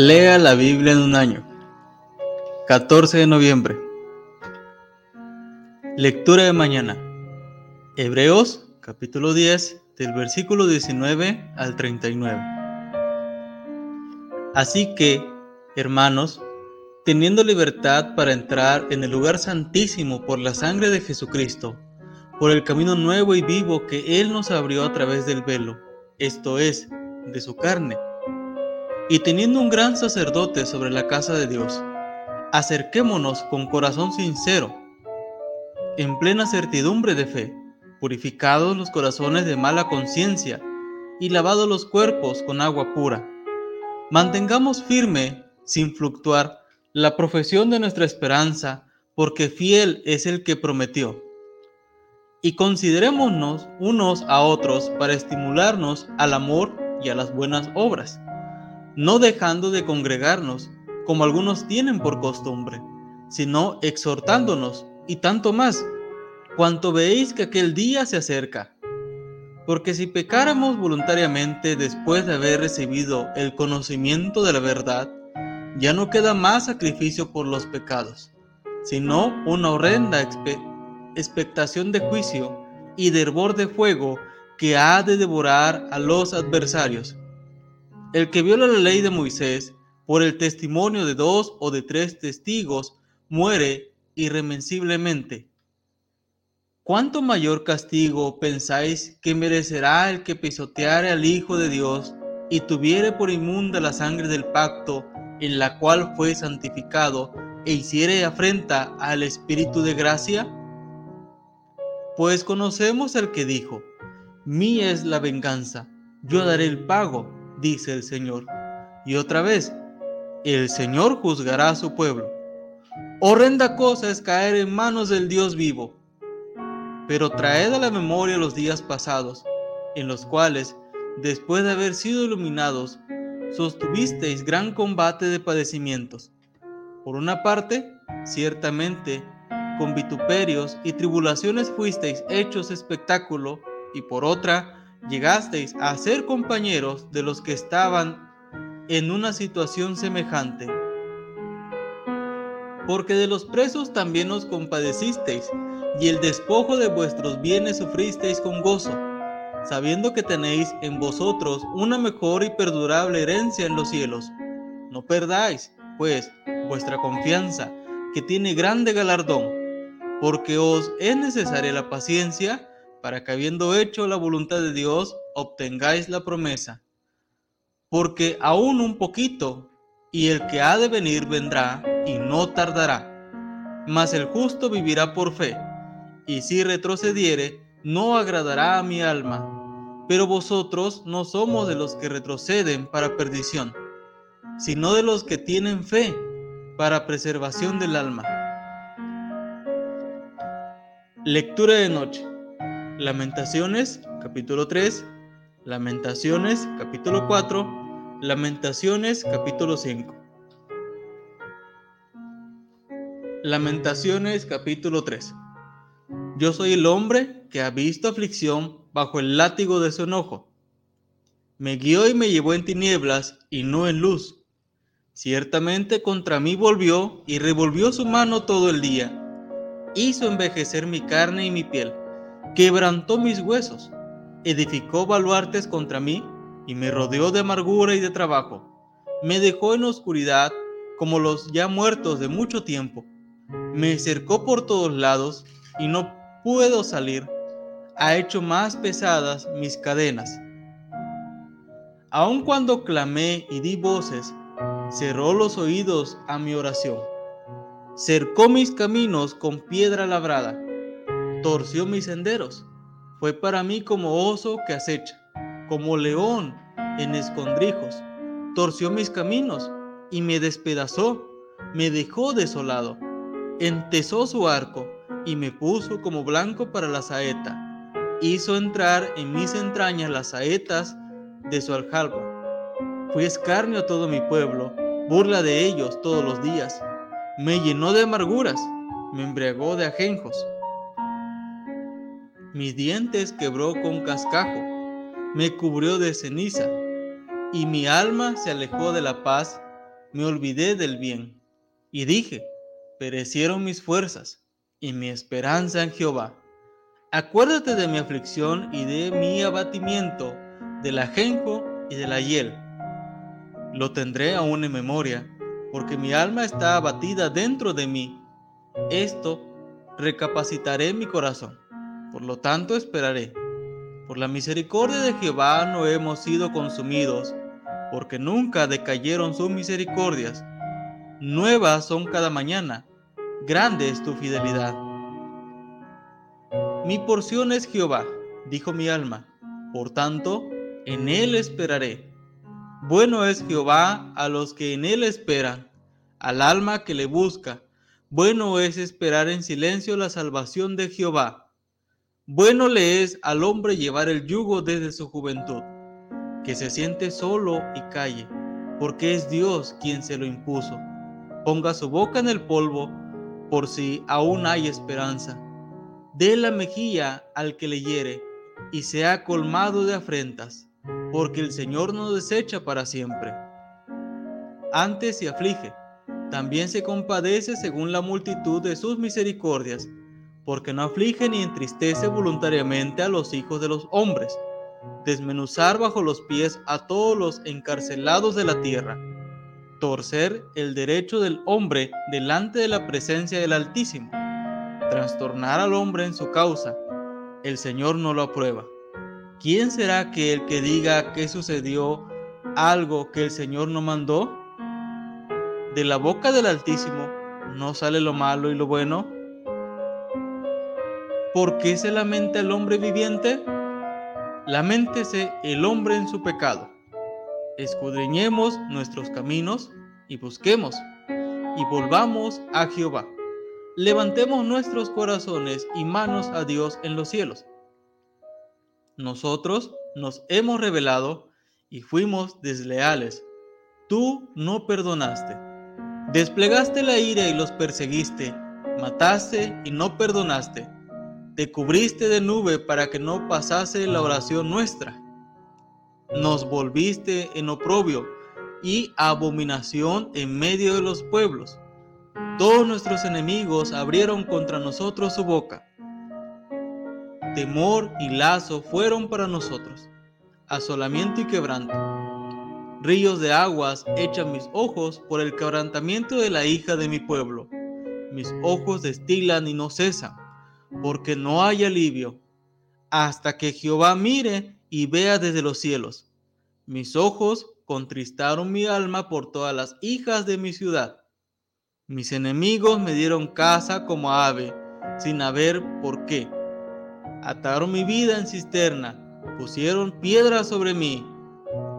Lea la Biblia en un año. 14 de noviembre. Lectura de mañana. Hebreos capítulo 10 del versículo 19 al 39. Así que, hermanos, teniendo libertad para entrar en el lugar santísimo por la sangre de Jesucristo, por el camino nuevo y vivo que Él nos abrió a través del velo, esto es, de su carne, y teniendo un gran sacerdote sobre la casa de Dios, acerquémonos con corazón sincero, en plena certidumbre de fe, purificados los corazones de mala conciencia y lavados los cuerpos con agua pura. Mantengamos firme, sin fluctuar, la profesión de nuestra esperanza, porque fiel es el que prometió. Y considerémonos unos a otros para estimularnos al amor y a las buenas obras no dejando de congregarnos, como algunos tienen por costumbre, sino exhortándonos, y tanto más, cuanto veis que aquel día se acerca. Porque si pecáramos voluntariamente después de haber recibido el conocimiento de la verdad, ya no queda más sacrificio por los pecados, sino una horrenda expectación de juicio y de hervor de fuego que ha de devorar a los adversarios. El que viola la ley de Moisés por el testimonio de dos o de tres testigos muere irremensiblemente. ¿Cuánto mayor castigo pensáis que merecerá el que pisoteare al Hijo de Dios y tuviere por inmunda la sangre del pacto en la cual fue santificado e hiciere afrenta al Espíritu de gracia? Pues conocemos al que dijo, mía es la venganza, yo daré el pago dice el Señor. Y otra vez, el Señor juzgará a su pueblo. Horrenda cosa es caer en manos del Dios vivo. Pero traed a la memoria los días pasados, en los cuales, después de haber sido iluminados, sostuvisteis gran combate de padecimientos. Por una parte, ciertamente, con vituperios y tribulaciones fuisteis hechos espectáculo, y por otra, llegasteis a ser compañeros de los que estaban en una situación semejante. Porque de los presos también os compadecisteis, y el despojo de vuestros bienes sufristeis con gozo, sabiendo que tenéis en vosotros una mejor y perdurable herencia en los cielos. No perdáis, pues, vuestra confianza, que tiene grande galardón, porque os es necesaria la paciencia, para que habiendo hecho la voluntad de Dios, obtengáis la promesa. Porque aún un poquito, y el que ha de venir vendrá, y no tardará. Mas el justo vivirá por fe, y si retrocediere, no agradará a mi alma. Pero vosotros no somos de los que retroceden para perdición, sino de los que tienen fe para preservación del alma. Lectura de noche. Lamentaciones, capítulo 3, Lamentaciones, capítulo 4, Lamentaciones, capítulo 5. Lamentaciones, capítulo 3. Yo soy el hombre que ha visto aflicción bajo el látigo de su enojo. Me guió y me llevó en tinieblas y no en luz. Ciertamente contra mí volvió y revolvió su mano todo el día. Hizo envejecer mi carne y mi piel quebrantó mis huesos, edificó baluartes contra mí y me rodeó de amargura y de trabajo. Me dejó en oscuridad como los ya muertos de mucho tiempo. Me cercó por todos lados y no puedo salir. Ha hecho más pesadas mis cadenas. Aun cuando clamé y di voces, cerró los oídos a mi oración. Cercó mis caminos con piedra labrada torció mis senderos. Fue para mí como oso que acecha, como león en escondrijos. Torció mis caminos y me despedazó, me dejó desolado. Entesó su arco y me puso como blanco para la saeta. Hizo entrar en mis entrañas las saetas de su aljaba. Fui escarnio a todo mi pueblo, burla de ellos todos los días. Me llenó de amarguras, me embriagó de ajenjos mis dientes quebró con cascajo, me cubrió de ceniza, y mi alma se alejó de la paz me olvidé del bien. Y dije, perecieron mis fuerzas y mi esperanza en Jehová. Acuérdate de mi aflicción y de mi abatimiento, del ajenjo y de la hiel. Lo tendré aún en memoria, porque mi alma está abatida dentro de mí. Esto recapacitaré mi corazón. Por lo tanto esperaré. Por la misericordia de Jehová no hemos sido consumidos, porque nunca decayeron sus misericordias. Nuevas son cada mañana, grande es tu fidelidad. Mi porción es Jehová, dijo mi alma, por tanto, en él esperaré. Bueno es Jehová a los que en él esperan, al alma que le busca. Bueno es esperar en silencio la salvación de Jehová. Bueno le es al hombre llevar el yugo desde su juventud, que se siente solo y calle, porque es Dios quien se lo impuso. Ponga su boca en el polvo, por si aún hay esperanza. Dé la mejilla al que le hiere, y sea colmado de afrentas, porque el Señor no desecha para siempre. Antes se aflige también se compadece según la multitud de sus misericordias, porque no aflige ni entristece voluntariamente a los hijos de los hombres, desmenuzar bajo los pies a todos los encarcelados de la tierra, torcer el derecho del hombre delante de la presencia del Altísimo, trastornar al hombre en su causa, el Señor no lo aprueba. ¿Quién será aquel que diga que sucedió algo que el Señor no mandó? de la boca del Altísimo no sale lo malo y lo bueno. ¿Por qué se lamenta el hombre viviente? Laméntese el hombre en su pecado. Escudriñemos nuestros caminos y busquemos y volvamos a Jehová. Levantemos nuestros corazones y manos a Dios en los cielos. Nosotros nos hemos revelado y fuimos desleales. Tú no perdonaste. Desplegaste la ira y los perseguiste, mataste y no perdonaste. Te cubriste de nube para que no pasase la oración nuestra. Nos volviste en oprobio y abominación en medio de los pueblos. Todos nuestros enemigos abrieron contra nosotros su boca. Temor y lazo fueron para nosotros, asolamiento y quebranto Ríos de aguas echan mis ojos por el quebrantamiento de la hija de mi pueblo. Mis ojos destilan y no cesan, porque no hay alivio, hasta que Jehová mire y vea desde los cielos. Mis ojos contristaron mi alma por todas las hijas de mi ciudad. Mis enemigos me dieron casa como ave, sin haber por qué. Ataron mi vida en cisterna, pusieron piedras sobre mí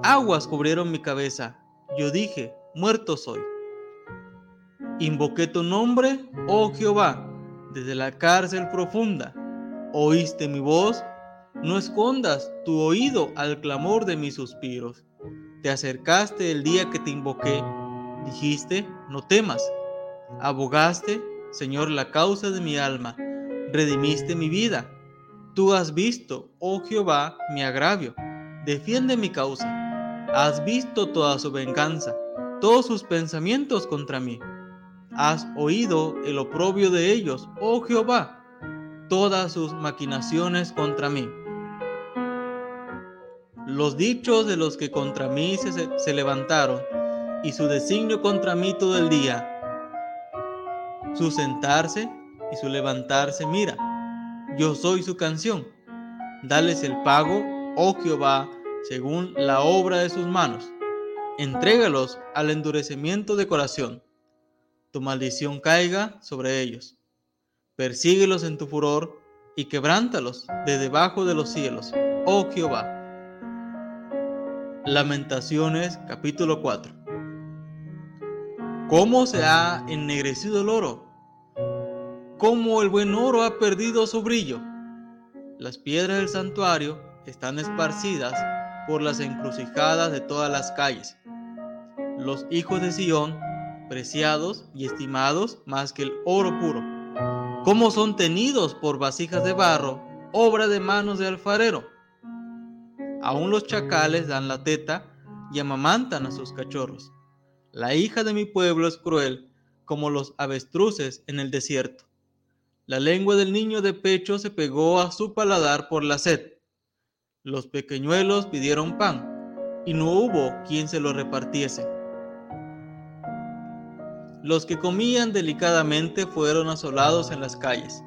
Aguas cubrieron mi cabeza. Yo dije, muerto soy. Invoqué tu nombre, oh Jehová, desde la cárcel profunda. Oíste mi voz, no escondas tu oído al clamor de mis suspiros. Te acercaste el día que te invoqué. Dijiste, no temas. Abogaste, Señor, la causa de mi alma. Redimiste mi vida. Tú has visto, oh Jehová, mi agravio. Defiende mi causa Has visto toda su venganza, todos sus pensamientos contra mí. Has oído el oprobio de ellos, oh Jehová, todas sus maquinaciones contra mí. Los dichos de los que contra mí se, se levantaron y su designio contra mí todo el día. Su sentarse y su levantarse, mira, yo soy su canción. Dales el pago, oh Jehová, según la obra de sus manos. Entrégalos al endurecimiento de corazón. Tu maldición caiga sobre ellos. Persíguelos en tu furor y quebrántalos de debajo de los cielos, oh Jehová. Lamentaciones capítulo 4 ¿Cómo se ha ennegrecido el oro? ¿Cómo el buen oro ha perdido su brillo? Las piedras del santuario están esparcidas por las encrucijadas de todas las calles. Los hijos de Sión, preciados y estimados más que el oro puro, como son tenidos por vasijas de barro, obra de manos de alfarero. Aún los chacales dan la teta y amamantan a sus cachorros. La hija de mi pueblo es cruel como los avestruces en el desierto. La lengua del niño de pecho se pegó a su paladar por la sed. Los pequeñuelos pidieron pan, y no hubo quien se lo repartiese. Los que comían delicadamente fueron asolados en las calles.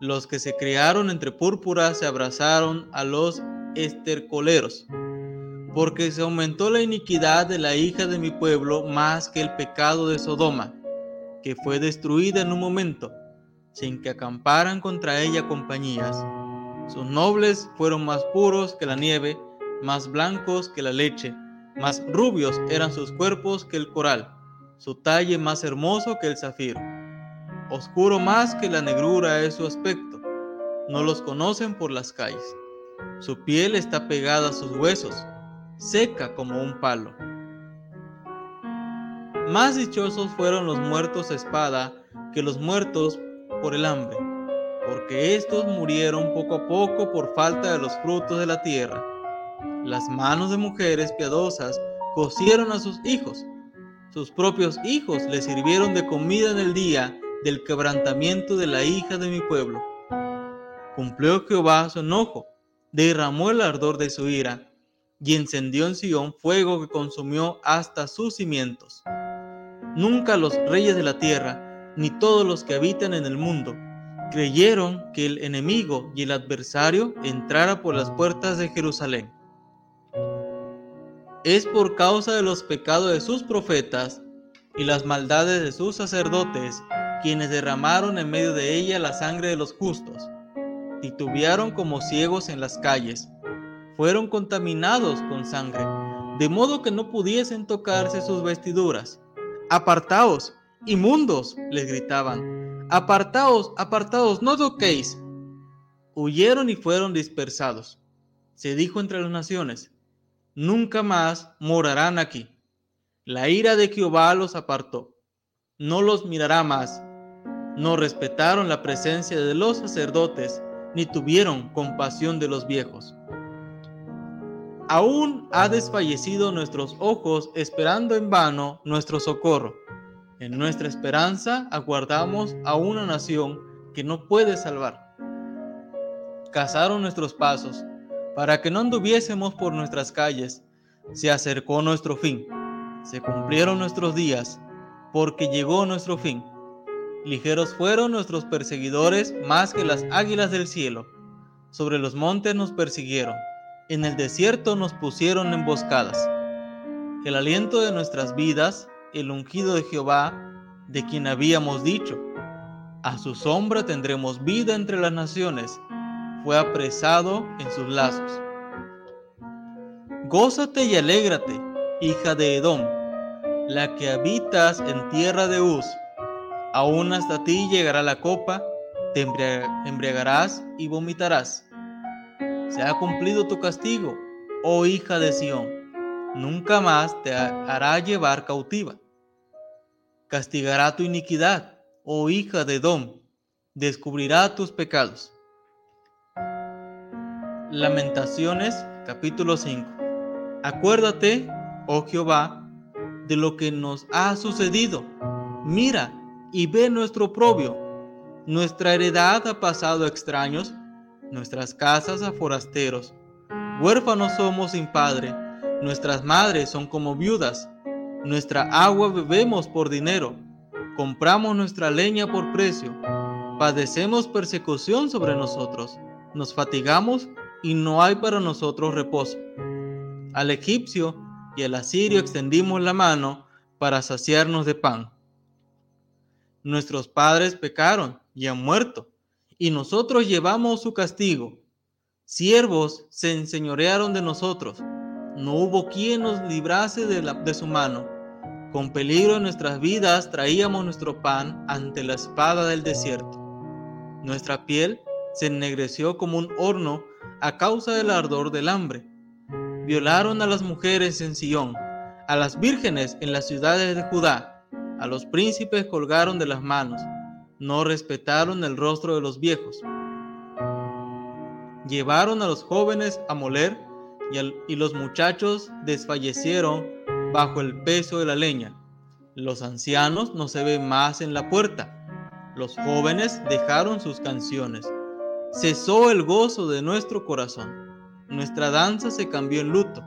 Los que se criaron entre púrpuras se abrazaron a los estercoleros, porque se aumentó la iniquidad de la hija de mi pueblo más que el pecado de Sodoma, que fue destruida en un momento sin que acamparan contra ella compañías. Sus nobles fueron más puros que la nieve, más blancos que la leche, más rubios eran sus cuerpos que el coral, su talle más hermoso que el zafiro. Oscuro más que la negrura es su aspecto, no los conocen por las calles. Su piel está pegada a sus huesos, seca como un palo. Más dichosos fueron los muertos a espada que los muertos por el hambre, porque estos murieron poco a poco por falta de los frutos de la tierra. Las manos de mujeres piadosas cocieron a sus hijos. Sus propios hijos les sirvieron de comida en el día del quebrantamiento de la hija de mi pueblo. Cumplió Jehová su enojo, derramó el ardor de su ira, y encendió en Sión fuego que consumió hasta sus cimientos. Nunca los reyes de la tierra ni todos los que habitan en el mundo creyeron que el enemigo y el adversario entrara por las puertas de Jerusalén. Es por causa de los pecados de sus profetas y las maldades de sus sacerdotes quienes derramaron en medio de ella la sangre de los justos. Titubearon como ciegos en las calles. Fueron contaminados con sangre, de modo que no pudiesen tocarse sus vestiduras. Apartaos, Inmundos, les gritaban, apartaos, apartaos, no toquéis. Huyeron y fueron dispersados. Se dijo entre las naciones, nunca más morarán aquí. La ira de Jehová los apartó. No los mirará más. No respetaron la presencia de los sacerdotes, ni tuvieron compasión de los viejos. Aún ha desfallecido nuestros ojos esperando en vano nuestro socorro. En nuestra esperanza aguardamos a una nación que no puede salvar. Cazaron nuestros pasos para que no anduviésemos por nuestras calles. Se acercó nuestro fin. Se cumplieron nuestros días porque llegó nuestro fin. Ligeros fueron nuestros perseguidores más que las águilas del cielo. Sobre los montes nos persiguieron. En el desierto nos pusieron emboscadas. El aliento de nuestras vidas el ungido de Jehová, de quien habíamos dicho, a su sombra tendremos vida entre las naciones, fue apresado en sus lazos. Gózate y alégrate, hija de Edom, la que habitas en tierra de Uz. Aún hasta ti llegará la copa, te embriagarás y vomitarás. Se ha cumplido tu castigo, oh hija de Sión. Nunca más te hará llevar cautiva castigará tu iniquidad, oh hija de Edom, descubrirá tus pecados. Lamentaciones capítulo 5 Acuérdate, oh Jehová, de lo que nos ha sucedido. Mira y ve nuestro oprobio. Nuestra heredad ha pasado a extraños, nuestras casas a forasteros. Huérfanos somos sin padre, nuestras madres son como viudas nuestra agua bebemos por dinero, compramos nuestra leña por precio, padecemos persecución sobre nosotros, nos fatigamos y no hay para nosotros reposo. Al egipcio y al asirio extendimos la mano para saciarnos de pan. Nuestros padres pecaron y han muerto, y nosotros llevamos su castigo. Siervos se enseñorearon de nosotros, no hubo quien nos librase de, de su mano. Con peligro en nuestras vidas traíamos nuestro pan ante la espada del desierto. Nuestra piel se ennegreció como un horno a causa del ardor del hambre. Violaron a las mujeres en Sión, a las vírgenes en las ciudades de Judá, a los príncipes colgaron de las manos, no respetaron el rostro de los viejos. Llevaron a los jóvenes a moler y, y los muchachos desfallecieron bajo el peso de la leña. Los ancianos no se ven más en la puerta. Los jóvenes dejaron sus canciones. Cesó el gozo de nuestro corazón. Nuestra danza se cambió en luto.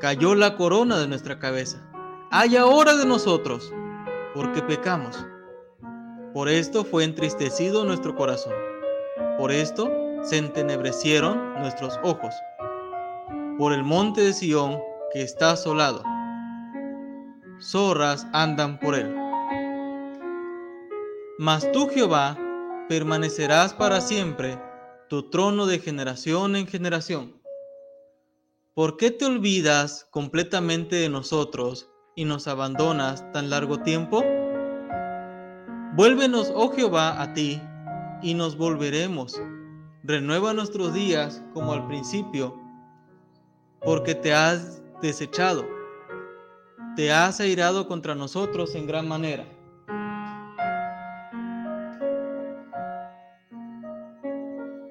Cayó la corona de nuestra cabeza. Hay ahora de nosotros, porque pecamos. Por esto fue entristecido nuestro corazón. Por esto se entenebrecieron nuestros ojos. Por el monte de Sión que está asolado. Zorras andan por él. Mas tú, Jehová, permanecerás para siempre, tu trono de generación en generación. ¿Por qué te olvidas completamente de nosotros y nos abandonas tan largo tiempo? Vuélvenos, oh Jehová, a ti, y nos volveremos. Renueva nuestros días como al principio, porque te has desechado, te has airado contra nosotros en gran manera.